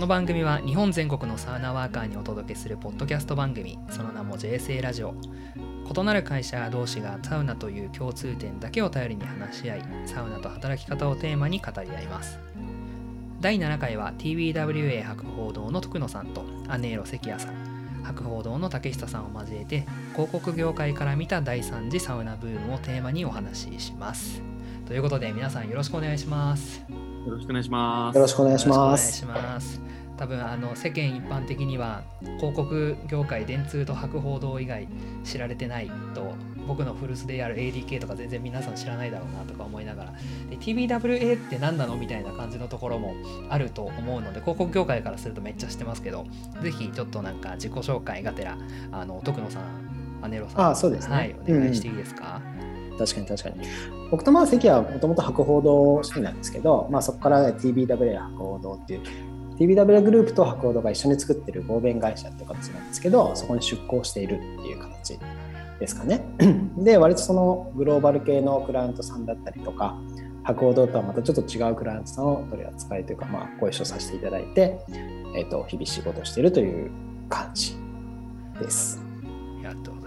この番組は日本全国のサウナワーカーにお届けするポッドキャスト番組。その名も JSA ラジオ。異なる会社同士がサウナという共通点だけを頼りに話し合いサウナと働き方をテーマに語り合います。第7回は TBWA 博報堂の徳野さんとアネーロ関谷さん。博報堂の竹下さんを交えて広告業界から見た第3次サウナブームをテーマにお話しします。ということで皆さんよろしくお願いします。よろしくお願いします。よろしくお願いしまお願いす。します。多分あの世間一般的には広告業界電通と博報堂以外知られてないと僕の古巣である ADK とか全然皆さん知らないだろうなとか思いながら。で TBWA って何なのみたいな感じのところもあると思うので広告業界からするとめっちゃ知ってますけどぜひちょっとなんか自己紹介がてらあの徳野さんアネロさんあそうですね。はいお願いしていいですか、確かに確かに。僕とまあ関はもともと博報堂好きなんですけど、まあ、そこから TBWA 博報堂っていう TBWA グループと博報堂が一緒に作ってる合弁会社っていう形なんですけどそこに出向しているっていう形ですかね。で割とそのグローバル系のクライアントさんだったりとか博報堂とはまたちょっと違うクライアントさんを取り扱いというか、まあ、ご一緒させていただいて、えっと日々仕事しているという感じです。ありがと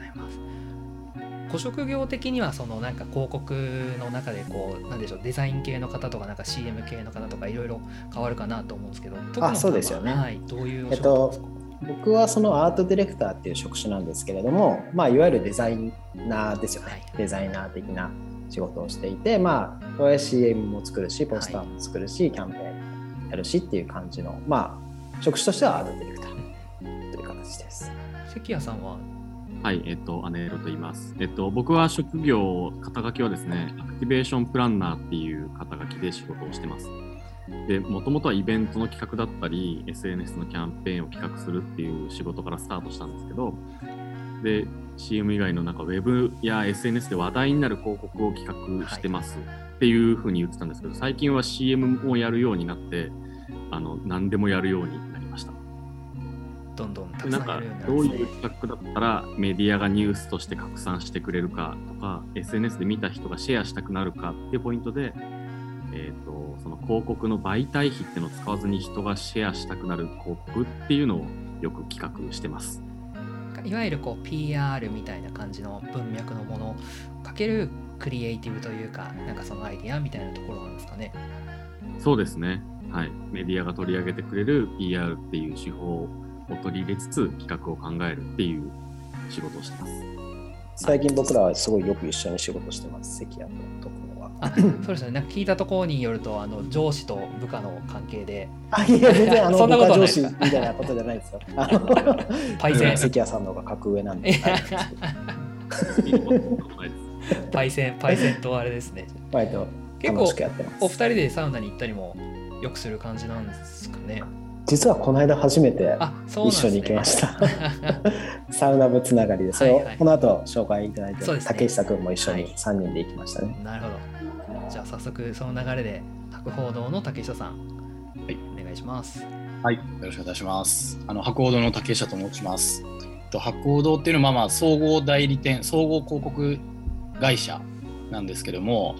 ご職業的にはそのなんか広告の中でこうなんでしょうデザイン系の方とかなんか CM 系の方とかいろいろ変わるかなと思うんですけど、徳野さんはそうですよねはい、どういうえっと。僕はそのアートディレクターっていう職種なんですけれども、まあ、いわゆるデザイナーですよね、はいデザイナー的な仕事をしていて、まあ、CM も作るしポスターも作るし、キャンペーンやるしっていう感じの、まあ、職種としてはアートディレクターという形です。関谷さんははい、えっと、アネロと言います。えっと、僕は職業、肩書きはですね、アクティベーションプランナーっていう肩書きで仕事をしてます。で、もともとはイベントの企画だったり、SNS のキャンペーンを企画するっていう仕事からスタートしたんですけど、で、CM 以外のなんかウェブや SNS で話題になる広告を企画してますっていうふうに言ってたんですけど、最近は CM もやるようになって、あの、何でもやるように。どんどんたくさんやるようになどるですねうんいう企画だったらメディアがニュースとして拡散してくれるかとか SNS で見た人がシェアしたくなるかっていうポイントで、えー、とその広告の媒体費っていうのを使わずに人がシェアしたくなる広告っていうのをよく企画してます。いわゆるこう PR みたいな感じの文脈のものかけるクリエイティブというかなんかそのアイディアみたいなところなんですかね。そうですね。はい。メディアが取り上げてくれる PR っていう手法を取り入れつつ企画を考えるっていう仕事をしてます。最近僕らはすごいよく一緒に仕事してます、関谷と徳野は。あそうですよね。なんか聞いたところによるとあの上司と部下の関係であいや、全然あのそんなこと上司みたいなことじゃないですよ。あのパイセン 関谷さんの方が格上なんで。パイセンパイセンとあれですね。割と結構。お二人でサウナに行ったりもよくする感じなんですかね。実はこの間初めて。一緒に行きました。サウナ部つながりで、それをはいはいこの後紹介いただいて、そうですね竹下君も一緒にはい3人で行きましたね。なるほど。じゃあ早速その流れで博報堂の竹下さん、はいお願いします。はい、よろしくお願いします。あの博報堂の竹下と申します。と博報堂っていうのはまあまあ総合代理店、総合広告会社なんですけども、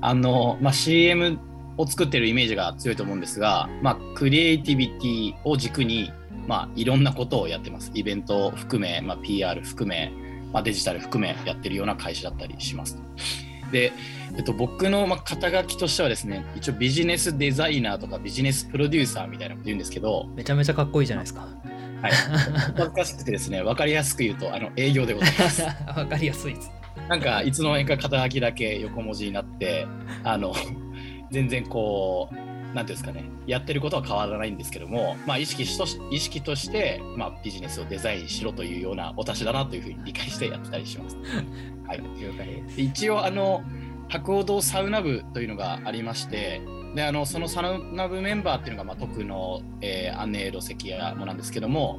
あのまあ CM を作ってるイメージが強いと思うんですが、まあクリエイティビティを軸にまあいろんなことをやってます。イベントを含め、まあ PR 含め、まあデジタル含めやってるような会社だったりします。で、えっと、僕のまあ肩書きとしてはですね、一応ビジネスデザイナーとかビジネスプロデューサーみたいなこと言うんですけど、めちゃめちゃかっこいいじゃないですか。はい、恥ずかしくてですね、分かりやすく言うと、あの営業でございます。わかりやすいです。なんか、いつの間にか肩書きだけ横文字になって、あの、全然こう、なんていうんですかね、やってることは変わらないんですけども、まあ、意識とし意識として、まあ、ビジネスをデザインしろというようなお達しだなというふうに理解してやってたりします。はい、了解です。で一応あの博報堂サウナ部というのがありましてであのそのサウナ部メンバーっていうのが、まあ、徳の、えー、アンネーロ関谷もなんですけども、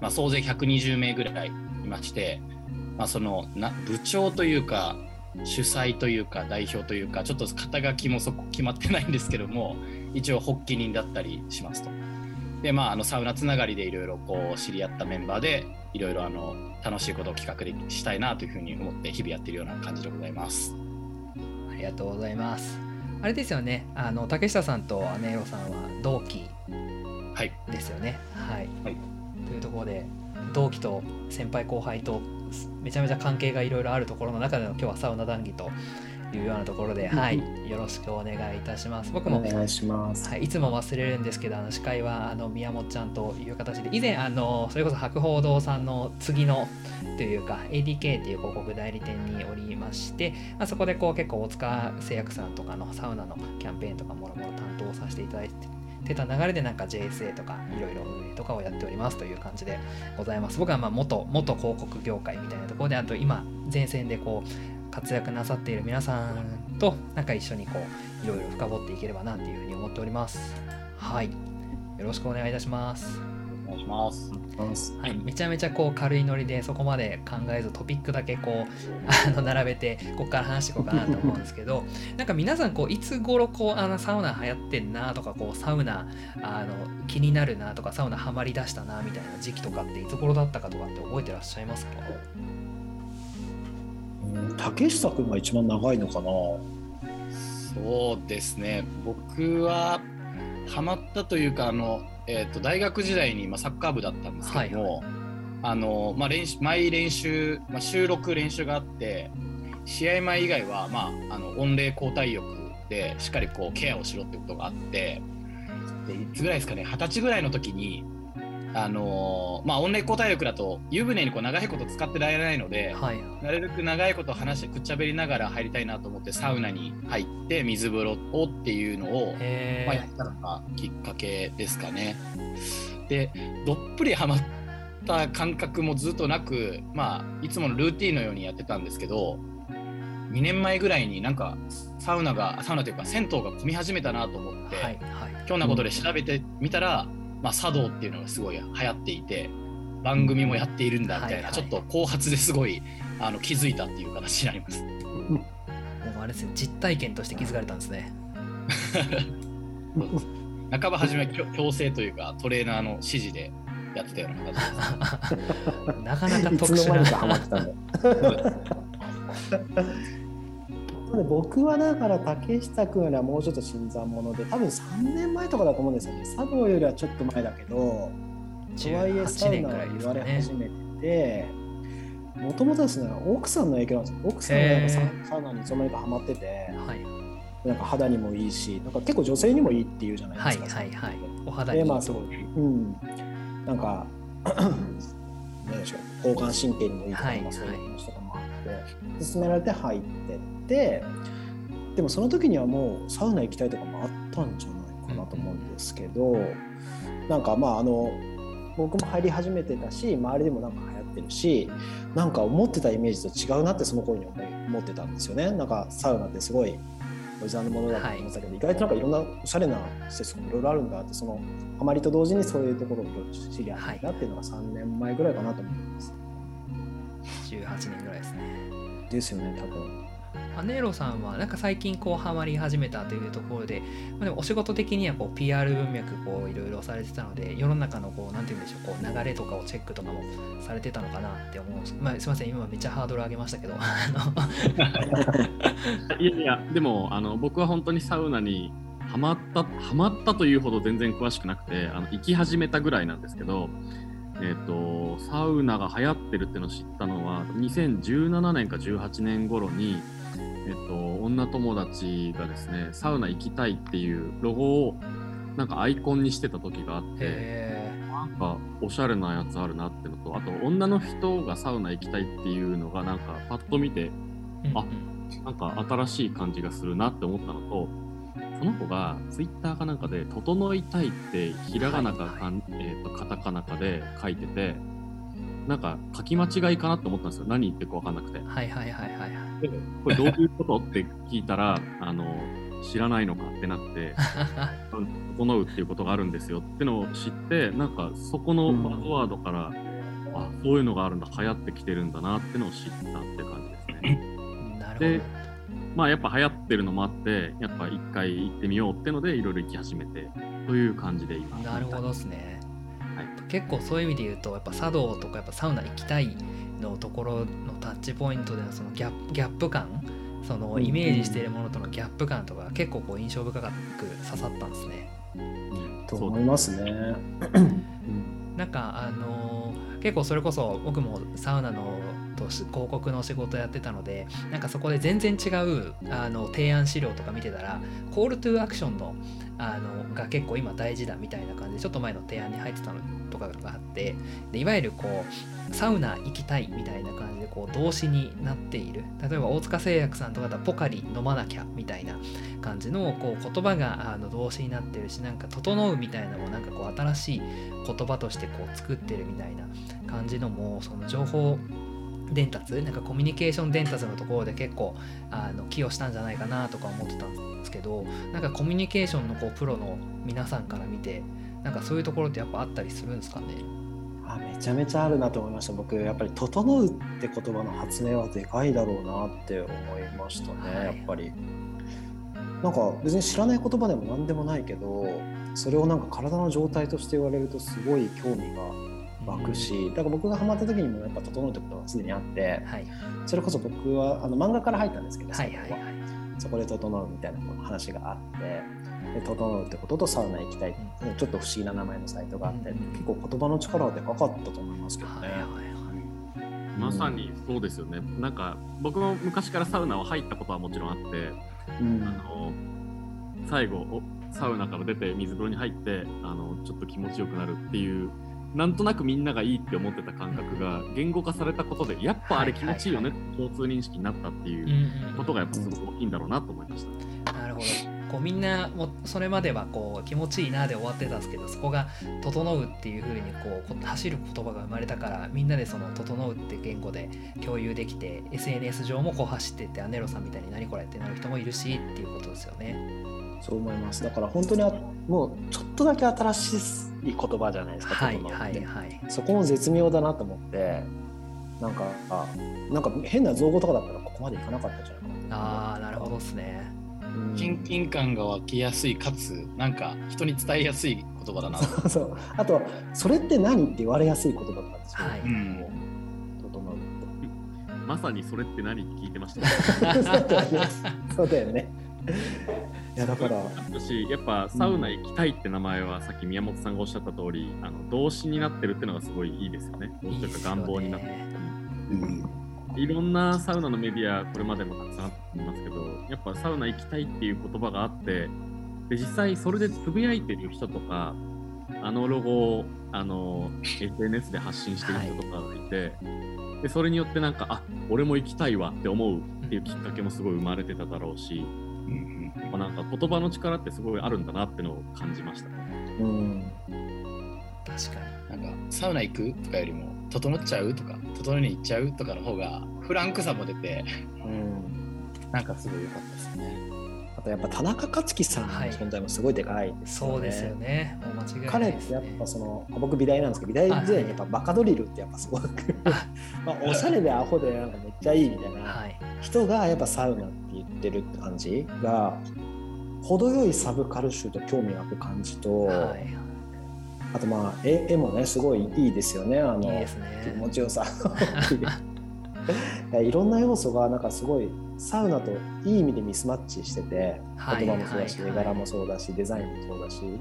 まあ、総勢120名ぐらいいまして、まあ、そのな部長というか主催というか代表というかちょっと肩書きもそこ決まってないんですけども一応発起人だったりしますと。でまあ、あのサウナつながりでいろいろこう知り合ったメンバーでいろいろあの楽しいことを企画でしたいなというふうに思って日々やっているような感じでございます。ありがとうございます。あれですよね。あの竹下さんと姉ロさんは同期ははいですよね。はい、はいというところで同期と先輩後輩とめちゃめちゃ関係がいろいろあるところの中での今日はサウナ談義というようなところで、はい、よろしくお願いいたします。僕もお願いします。はい、いつも忘れるんですけどあの司会はあの宮本ちゃんという形で以前あのそれこそ博報堂さんの次のというか ADK っていう広告代理店におりまして、まあ、そこでこう結構大塚製薬さんとかのサウナのキャンペーンとかもろもろ担当させていただいてた流れでなんか JSA とかいろいろ運営とかをやっておりますという感じでございます。僕はまあ元元広告業界みたいなところであと今前線でこう活躍なさっている皆さんとなんか一緒にこういろいろ深掘っていければなっていうふうに思っております。はい。よろしくお願いいたします。願いします。はい、めちゃめちゃこう軽いノリでそこまで考えずトピックだけこうあの並べてここから話していこうかなと思うんですけど なんか皆さんこういつ頃こうあのサウナ流行ってんなとかこうサウナあの気になるなとかサウナハマりだしたなみたいな時期とかっていつ頃だったかとかって覚えてらっしゃいますか？うん竹下君が一番長いのかな？そうですね。僕はハマったというかあの、えー、と大学時代にまあサッカー部だったんですけども、あのまあ、練習毎練習、まあ、収録練習があって試合前以外は、まあ、あの温冷交代浴でしっかりこうケアをしろってことがあってでいつぐらいですかね二十歳ぐらいの時に。あのまあ、温冷交代浴だと湯船にこう長いこと使ってられないので、はい。なるべく長いこと話してくっちゃべりながら入りたいなと思ってサウナに入って水風呂をっていうのを、へまあ、やえったのがきっかけですかね。でどっぷりハマった感覚もずっとなく、まあ、いつものルーティンのようにやってたんですけど2年前ぐらいになんかサウナがサウナというか銭湯が混み始めたなと思って、はいはい。ひょんなことで調べてみたら、まあ、茶道っていうのがすごい流行っていて番組もやっているんだみたいな、はいはいちょっと後発ですごいあの気づいたっていう形になります。もうあれですね実体験として気づかれたんですね。半ば初めは強強制というかトレーナーの指示でやってたような形です。なかなかいつ特殊の間にかハマなって 僕はだから竹下君よりはもうちょっと新参者で多分3年前とかだと思うんですよね。茶道よりはちょっと前だけどとはいえサ18ウナは年ぐらいで言われ始めてもともとですね奥さんの影響なんですよ。奥さんがやっぱサウナにいつの間にかハマっててはい。なんか肌にもいいしなんか結構女性にもいいっていうじゃないはいですか、はいはいお肌にいいと。でまあそううん。なんか 何でしょう。交感神経にもいいとか、はいまあ、そういう話とかって勧められて入ってってでもその時にはもうサウナ行きたいとかもあったんじゃないかなと思うんですけど、なんかまああの僕も入り始めてたし周りでもなんか流行ってるしなんか思ってたイメージと違うなってその頃に思ってたんですよねなんかサウナってすごいおじさんのものだと思ってたけど、意外となんかいろんなおしゃれな施設もいろいろあるんだってそのハマりと同時にそういうところを知り合ったなっていうのが3年前ぐらいかなと思います。18年ぐらいですね。ですよね多分。アネーロさんはなんか最近こうハマり始めたというところで、まあ、でもお仕事的にはこう PR 文脈こういろいろされてたので世の中のこうなんて言うんでしょうこう流れとかをチェックとかもされてたのかなって思うんです、まあ、すいません今めっちゃハードル上げましたけど。あのいやいや、でもあの僕は本当にサウナにハマった、ハマったというほど全然詳しくなくて、あの行き始めたぐらいなんですけど、えっ、と、サウナが流行ってるってのを知ったのは、2017年か18年頃に、えっ、と、女友達がですね、サウナ行きたいっていうロゴをなんかアイコンにしてた時があって、へなんかおしゃれなやつあるなってのと、あと女の人がサウナ行きたいっていうのがなんかパッと見てーあなんか新しい感じがするなって思ったのと、その子がツイッターかなんかで、整いたいってひらがなか、はいかんえー、とカタカナかで書いてて、なんか書き間違いかなって思ったんですよ。何言ってるか分かんなくて。はいはいはいはいはい。で、これどういうこと？って聞いたら、あの、知らないのかってなって、整うっていうことがあるんですよってのを知って、なんかそこのバズワードから、あ、そういうのがあるんだ、流行ってきてるんだなってのを知ったって感じですね。なるでまあやっぱ流行ってるのもあって、やっぱ一回行ってみようってのでいろいろ行き始めてという感じで今。なるほどですね、はい結構そういう意味で言うとやっぱ茶道とかやっぱサウナ行きたいのところのタッチポイントでのそのギャップギャップ感そのイメージしているものとのギャップ感とか結構こう印象深く刺さったんですね。と思いますね。なんかあの結構それこそ僕もサウナのと広告の仕事やってたのでなんかそこで全然違うあの提案資料とか見てたらコールトゥーアクションのあのが結構今大事だみたいな感じでちょっと前の提案に入ってたのとかがあってでいわゆるこうサウナ行きたいみたいな感じでこう動詞になっている。例えば大塚製薬さんとかだとポカリ飲まなきゃみたいな感じのこう言葉があの動詞になってるしなんか整うみたいなのもなんかこう新しい言葉としてこう作ってるみたいな感じのもその情報伝達なんかコミュニケーション伝達のところで結構あの寄与したんじゃないかなとか思ってたんですけどなんかコミュニケーションのこうプロの皆さんから見てなんかそういうところってやっぱあったりするんですかね？あめちゃめちゃあるなと思いました。僕やっぱり「整う」って言葉の発明はでかいだろうなって思いましたね、はい、やっぱり。なんか別に知らない言葉でも何でもないけどそれをなんか体の状態として言われるとすごい興味が湧くし、だから僕がハマった時にもやっぱ整うってことがすでにあって、はい、それこそ僕はあの漫画から入ったんですけど、はいはいはい、そこで整うみたいな話があってで整うってこととサウナ行きたい、うん、ちょっと不思議な名前のサイトがあって、うん、結構言葉の力はでかかったと思いますけどね。はいはいはいまさにそうですよね。なんか僕も昔からサウナは入ったことはもちろんあって、うん、あの最後サウナから出て水風呂に入ってあのちょっと気持ちよくなるっていうなんとなくみんながいいって思ってた感覚が言語化されたことでやっぱあれ気持ちいいよね、共通認識になったっていうことがやっぱすごく大きいんだろうなと思いました。なるほどこうみんなもそれまではこう気持ちいいなで終わってたんですけどそこが「整う」っていう風にこう走る言葉が生まれたからみんなでその「整う」って言語で共有できて SNS 上もこう走ってってアネロさんみたいに何これってなる人もいるしっていうことですよね。そう思います。だから本当にもうちょっとだけ新しい言葉じゃないですか、はい、はいはい。そこも絶妙だなと思ってなんかあなんか変な造語とかだったらここまでいかなかったじゃないかな。ああなるほどですね。親近感が湧きやすいかつなんか人に伝えやすい言葉だな。そうそう。あとそれって何って言われやすい言葉だったんですよ、はい、うんまさにそれって何って聞いてました、そうだよね。いやだから。私やっぱサウナ行きたいって名前は、さっき宮本さんがおっしゃった通りあの動詞になってるっていうのがすごいいいですよね。動詞というか願望になってる。いろんなサウナのメディアこれまでもたくさんあってますけどやっぱサウナ行きたいっていう言葉があってで実際それでつぶやいてる人とかあのロゴをあの SNS で発信してる人とかがいて、はい、でそれによってなんかあ俺も行きたいわって思うっていうきっかけもすごい生まれてただろうし、まあ、なんか言葉の力ってすごいあるんだなってのを感じましたね。うん確かになんかサウナ行くとかよりも整っちゃうとか整いに行っちゃうとかの方がフランクさも出て、うん、なんかすごい良かったですね。あとやっぱ田中克樹さんの存在もすごいでかいですよね。そうですよね。間違いない、ね、彼ってやっぱその僕美大なんですけど美大時代にやっぱバカドリルってやっぱすごく まあおしゃれでアホでなんかめっちゃいいみたいな人がやっぱサウナって言ってるって感じが程よいサブカル集と興味がある感じと、はい、あとまあ絵絵もねすごいいいですよね。あの、ね、気持ちよさ。いろんな要素がなんかすごいサウナといい意味でミスマッチしてて言葉もそうだし、絵柄もそうだしデザインもそうだし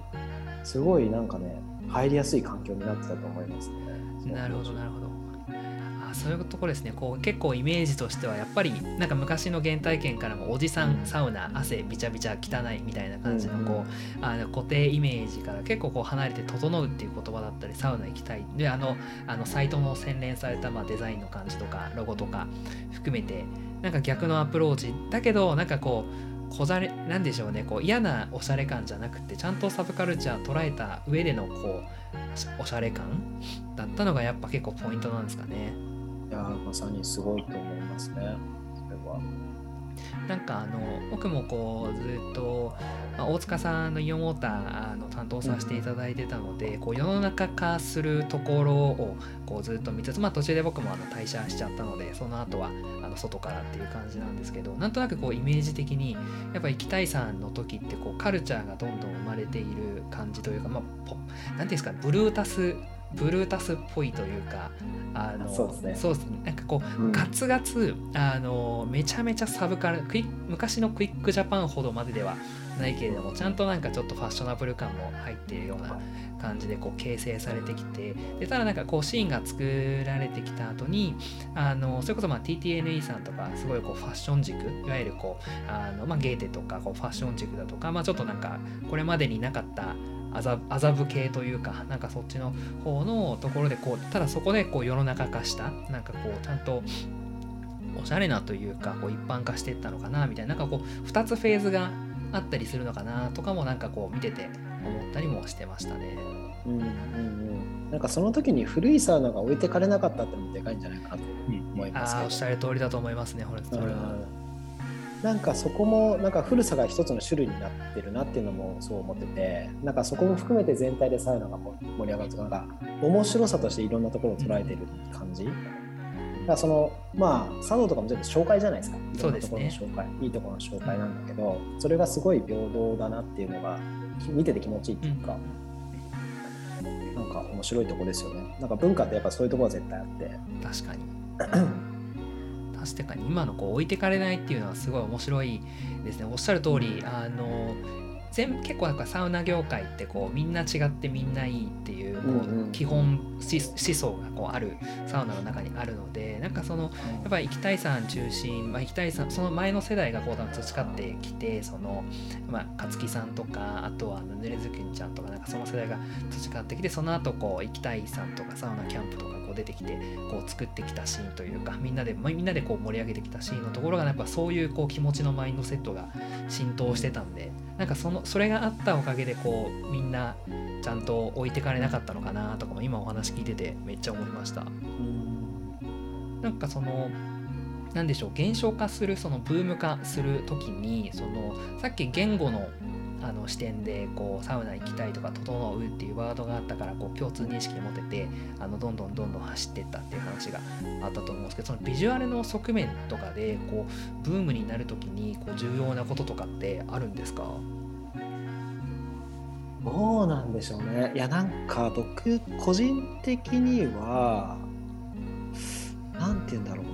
すごいなんかね入りやすい環境になってたと思いますね。なるほどなるほど。そういうところですね。こう結構イメージとしてはやっぱりなんか昔の原体験からもおじさんサウナ汗びちゃびちゃ汚いみたいな感じのこう、あの固定イメージから結構こう離れて整うっていう言葉だったりサウナ行きたい。であのあのサイトの洗練されたまあデザインの感じとかロゴとか含めてなんか逆のアプローチ。だけどなんかこうこざれなんでしょうね。こう嫌なおしゃれ感じゃなくてちゃんとサブカルチャー捉えた上でのこうおしゃれ感だったのがやっぱ結構ポイントなんですかね。いやまさにすごいと思いますねそれは。なんかあの僕もこうずっと、まあ、大塚さんのイオンウォーターの担当させていただいてたので、こう世の中化するところをこうずっと見つつ、まあ、途中で僕もあの退社しちゃったのでその後はあの外からっていう感じなんですけどなんとなくこうイメージ的にやっぱ行きたいさんの時ってこうカルチャーがどんどん生まれている感じというか、まあ、なんていうんですかブルータスブルータスっぽいというかあのそうですね。そうですね。なんかこう、うん。ガツガツあのめちゃめちゃサブカルクイ昔のクイックジャパンほどまでではないけれどもちゃんとなんかちょっとファッショナブル感も入っているような感じでこう形成されてきてでただなんかこうシーンが作られてきた後にあのそれこそまあ TTNE さんとかすごいこうファッション軸いわゆるこうあの、まあ、ゲーテとかこうファッション軸だとか、まあ、ちょっとなんかこれまでになかった麻麻布系というかなんかそっちの方のところでこうただそこでこう世の中化したなんかこうちゃんとおしゃれなというかこう一般化していったのかなみたいななんかこう2つフェーズがあったりするのかなとかもなんかこう見てて思ったりもしてましたね。うんうんうん、なんかその時に古いサウナが置いてかれなかったってのもでかいんじゃないかなと思いますけどああおっしゃる通りだと思いますねこれは。うんなんかそこもなんか古さが一つの種類になってるなっていうのもそう思っててなんかそこも含めて全体でサウナが盛り上がるとかなんか面白さとしていろんなところを捉えてる感じ、だからそのまあ茶道とかも全部紹介じゃないですか。いろんなところの紹介、いいところの紹介なんだけどそれがすごい平等だなっていうのが見てて気持ちいいっていうか、なんか面白いところですよね。なんか文化ってやっぱそういうところは絶対あって。確かに 確かに今のこう置いてかれないっていうのはすごい面白いですね。おっしゃる通りあの全結構なんかサウナ業界ってこうみんな違ってみんないいっていうこう、基本思思想がこうあるサウナの中にあるのでなんかそのやっぱり生きたいさん中心、まあ、生きたいさんその前の世代がこう培ってきてその、まあ、勝木さんとかあとはぬれずきんちゃんとかなんかその世代が培ってきてその後こう生きたいさんとかサウナキャンプとかこう出てきてこう作ってきたシーンというかみんなで、まあみんなでこう盛り上げてきたシーンのところがやっぱそういうこう気持ちのマインドセットが浸透してたんでなんかそのそれがあったおかげでこうみんなちゃんと置いてかれなかったのかなとかも今お話聞いててめっちゃ思いました。なんかその何でしょう減少化するそのブーム化する時にそのさっき言語のあの視点でこうサウナ行きたいとか整うっていうワードがあったからこう共通認識を持ててあのどんどんどんどん走っていったっていう話があったと思うんですけどそのビジュアルの側面とかでこうブームになる時にこう重要なこととかってあるんですか？どうなんでしょうね。いや、なんか僕、個人的には、なんて言うんだろう。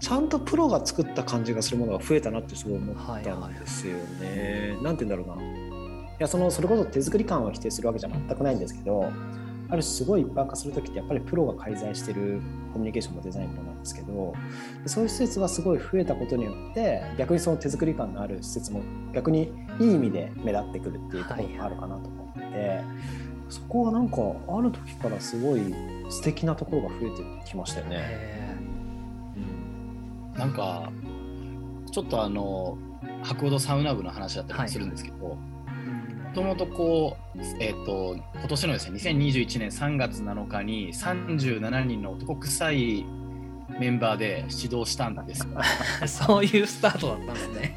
ちゃんとプロが作った感じがするものが増えたなってすごい思ったんですよね。なんて言うんだろうな。いや、その、それこそ手作り感を否定するわけじゃ全くないんですけど、ある種すごい一般化するときってやっぱりプロが介在してるコミュニケーションもデザインもなんですけどそういう施設がすごい増えたことによって逆にその手作り感のある施設も逆にいい意味で目立ってくるっていうところもあるかなと思ってて、そこはなんかある時からすごい素敵なところが増えてきましたよね。えなんかちょっとあの博報堂サウナ部の話だったりもするんですけど、もともとこう、えっと今年のですね2021年3月7日に37人の男臭いメンバーで指導したんです。そういうスタートだったんですね。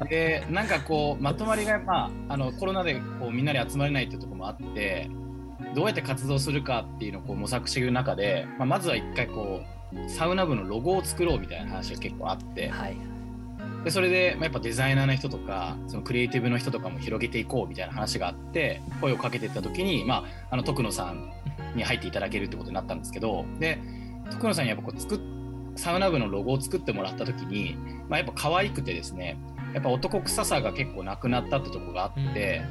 はい、でなんかこうまとまりが、まあ、あのコロナでこうみんなで集まれないっていうところもあってどうやって活動するかっていうのをこう模索していく中で、まあ、まずは一回こうサウナ部のロゴを作ろうみたいな話が結構あって。はい。でそれで、まあ、やっぱデザイナーの人とかそのクリエイティブの人とかも広げていこうみたいな話があって声をかけていった時に、まあ、あの徳野さんに入っていただけるってことになったんですけどで徳野さんにやっぱこう作っサウナ部のロゴを作ってもらった時に、まあ、やっぱ可愛くてですねやっぱ男臭さが結構なくなったってとこがあって、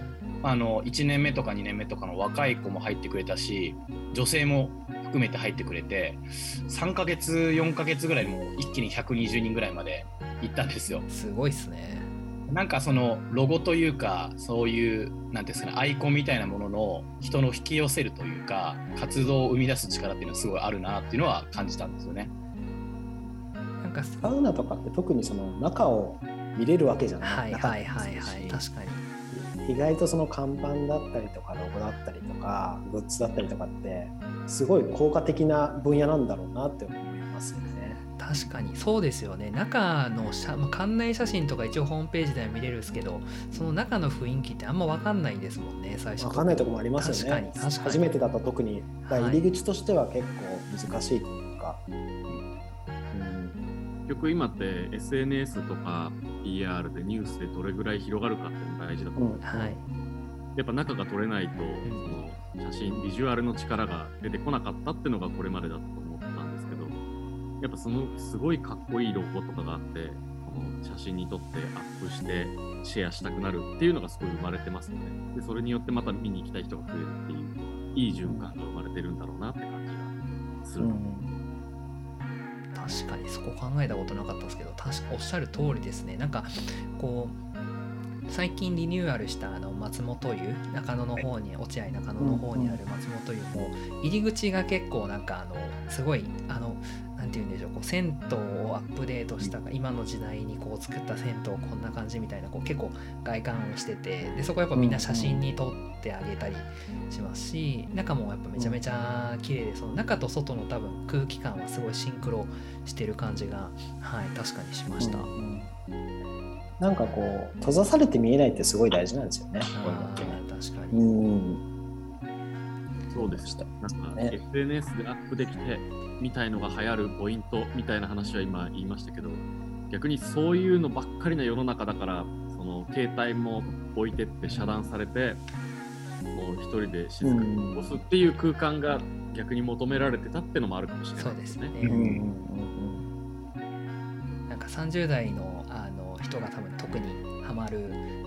あの1年目とか2年目とかの若い子も入ってくれたし女性も含めて入ってくれて3ヶ月4ヶ月ぐらいもう一気に120人ぐらいまで行ったんですよ。すごいっすね。なんかそのロゴというかそういうなんていうんですかねアイコンみたいなものの人の引き寄せるというか活動を生み出す力っていうのはすごいあるなっていうのは感じたんですよね。なんかサウナとかって特にその中を見れるわけじゃないはいはいはいはい確かに。意外とその看板だったりとかロゴだったりとかグッズだったりとかってすごい効果的な分野なんだろうなって思いますよね。確かにそうですよね中の写まあ館内写真とか一応ホームページでは見れるんですけどその中の雰囲気ってあんま分かんないですもんね最初わかんないところもありますよね。確かに確かに初めてだと特に入り口としては結構難しいというか。結局今って SNS とか PR でニュースでどれぐらい広がるかっていうのが大事だとうん思う、はい。やっぱ中が取れないと、ん。その写真ビジュアルの力が出てこなかったっていうのがこれまでだと思ったんですけどやっぱそのすごいかっこいいロゴとかがあってこの写真に撮ってアップしてシェアしたくなるっていうのがすごい生まれてますよね。でそれによってまた見に行きたい人が増えるっていういい循環が生まれてるんだろうなって感じがする、確かにそこ考えたことなかったですけど確かおっしゃる通りですね。なんかこう最近リニューアルしたあの松本湯中野の方に落合中野の方にある松本湯も入り口が結構なんかあのすごいあのて言うんでしょうこう銭湯をアップデートした今の時代にこう作った銭湯こんな感じみたいなこう結構外観をしててでそこやっぱみんな写真に撮ってあげたりしますし中もやっぱめちゃめちゃ綺麗でその中と外の多分空気感はすごいシンクロしてる感じがはい確かにしました。なんかこう閉ざされて見えないってすごい大事なんですよね。確かうに、ん。そうでした。なんか、ね。SNS でアップできてみたいのが流行るポイントみたいな話は今言いましたけど、逆にそういうのばっかりな世の中だから、その携帯も置いてって遮断されて、もう一人で静かに過ごすっていう空間が逆に求められてたってのもあるかもしれないうですすそでねね。うん。うんうんなんか30代のあの人が多分特に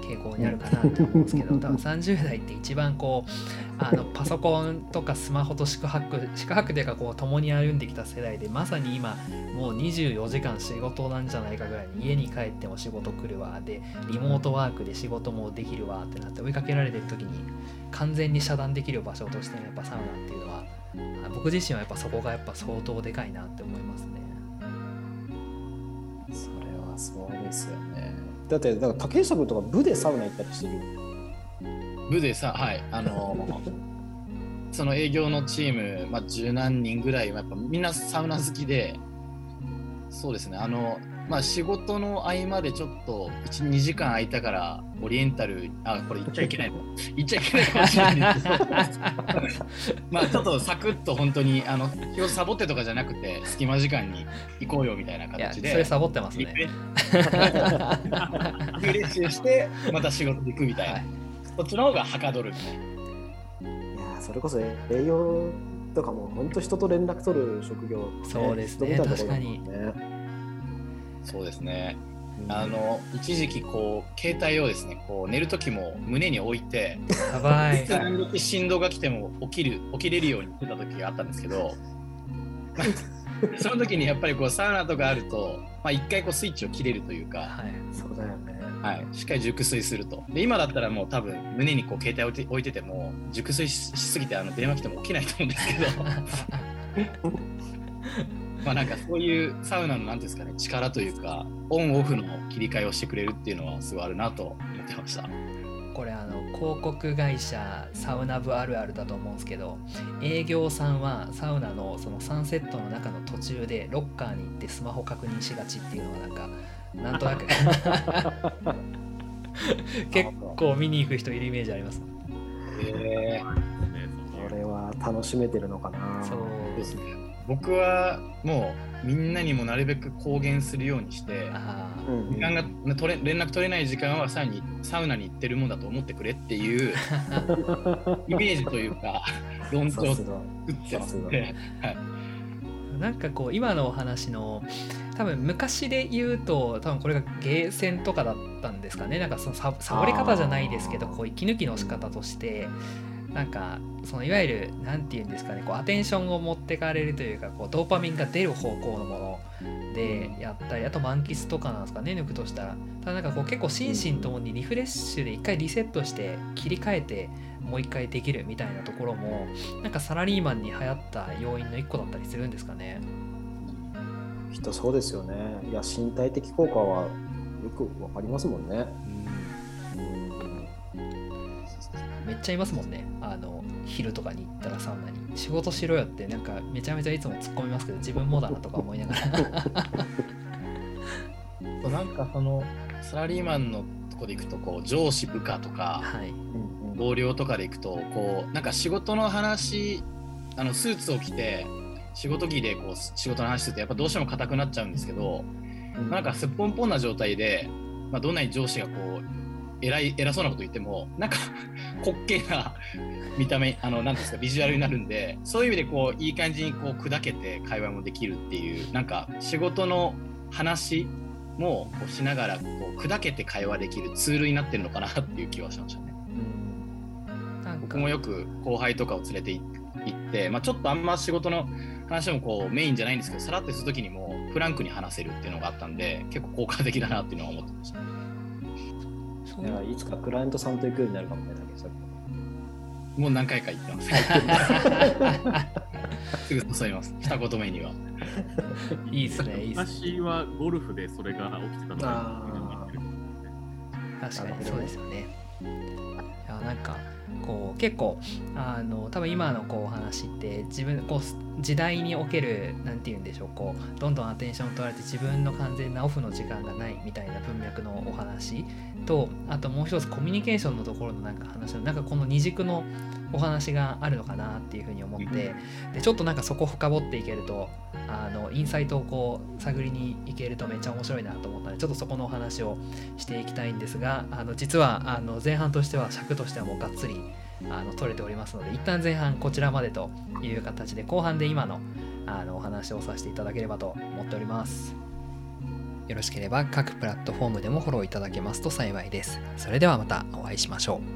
傾向にあるかなって思うんですけど 多分30代って一番こうあのパソコンとかスマホと宿泊宿泊というかこう共に歩んできた世代でまさに今もう24時間仕事なんじゃないかぐらいに家に帰っても仕事来るわでリモートワークで仕事もできるわってなって追いかけられてる時に完全に遮断できる場所としてのやっぱサウナっていうのはあ僕自身はやっぱそこがやっぱ相当でかいなって思いますね。それはそうですよね。だって、だから竹下君とか部でサウナ行ったりしてるよ。部でさ、はい、あのその営業のチーム、まあ、十何人ぐらいはやっぱみんなサウナ好きで、そうですね、あの、まあ、仕事の合間でちょっと1、2時間空いたから、オリエンタル、あ、これ言っちゃいけないの言っちゃいけないかもしれないんですけど、まあちょっとサクッと本当に、あの、サボってとかじゃなくて、隙間時間に行こうよみたいないや形で。それサボってますね。レリフレッシュして、また仕事に行くみたいな。はいそっちの方がはかどるみたいな。いやーそれこそ営業とかも本当人と連絡取る職業、そうですね人みたいなところだもんねそうですね。うんあの一時期こう携帯をですねこう寝る時も胸に置いてやばい。何時振動が来ても起きる起きれるようにしてた時があったんですけどその時にやっぱりこうサウナとかあるとまあ一回こうスイッチを切れるというか、はい。そうだよね。はい、しっかり熟睡するとで今だったらもう多分胸にこう携帯置いて置いてても熟睡ししすぎてあの電話来ても起きないと思うんですけど まあなんかそういうサウナのなんていうんですかね力というかオンオフの切り替えをしてくれるっていうのはすごいあるなと思ってました。これあの広告会社サウナ部あるあるだと思うんですけど営業さんはサウナのそのサンセットの中の途中でロッカーに行ってスマホ確認しがちっていうのはなんかなんとなく 結構見に行く人いるイメージありますえねこれは楽しめてるのかな。そうーですね僕はもうみんなにもなるべく公言するようにして時間がね取れ連絡取れない時間はさらにサウナに行ってるもんだと思ってくれっていう イメージというか論調を作。ってますさすね。なんかこう今のお話の多分昔で言うと多分これがゲーセンとかだったんですかね。なんかそのササボり方じゃないですけどこう息抜きの仕方としてなんかそのいわゆるなんて言うんですかねこうアテンションを持ってかれるというかこうドーパミンが出る方向のものでやったりあと満喫とかなんですかね抜くとしたらただなんかこう結構心身ともにリフレッシュで一回リセットして切り替えてもう一回できるみたいなところもなんかサラリーマンに流行った要因の一個だったりするんですかね。きっとそうですよね。いや、身体的効果はよくわかりますもんね。うんめっちゃいますもんね。あの昼とかに行ったらサウナに。仕事しろよってなんかめちゃめちゃいつも突っ込みますけど自分もだなとか思いながら。そ うなんかそのサラリーマンのとこで行くとこう上司部下とかはい。うんうん同僚とかで行くとこうなんか仕事の話あのスーツを着て仕事着でこう仕事の話するとやっぱどうしても硬くなっちゃうんですけどなんかすっぽんぽんな状態で、まあ、どんなに上司がこう偉い偉そうなこと言ってもなんか滑稽な見た目あのなんですかビジュアルになるんでそういう意味でこういい感じにこう砕けて会話もできるっていうなんか仕事の話もこうしながらこう砕けて会話できるツールになってるのかなっていう気はしましたね。僕もよく後輩とかを連れて行って、まあ、ちょっとあんま仕事の話もこうメインじゃないんですけどさらってする時にもフランクに話せるっていうのがあったんで結構効果的だなっていうのは思ってました。いやいつかクライアントさんと行くようになるかもね、もう何回か行ってます。すぐ誘います。二言目には。いいですね、いいですね。私はゴルフでそれが起きてたのが確かにそうですよね。いやなんかこう結構あの多分今のこうお話って自分こう時代における何て言うんでしょうこうどんどんアテンション取られて自分の完全なオフの時間がないみたいな文脈のお話とあともう一つコミュニケーションのところのなんか話のなんかこの二軸のお話があるのかなっていうふうに思ってでちょっとなんかそこ深掘っていけるとあのインサイトをこう探りに行けるとめっちゃ面白いなと思ったのでちょっとそこのお話をしていきたいんですがあの実はあの前半としては尺としてはもうがっつりあの取れておりますので一旦前半こちらまでという形で後半で今のあのお話をさせていただければと思っております。よろしければ各プラットフォームでもフォローいただけますと幸いです。それではまたお会いしましょう。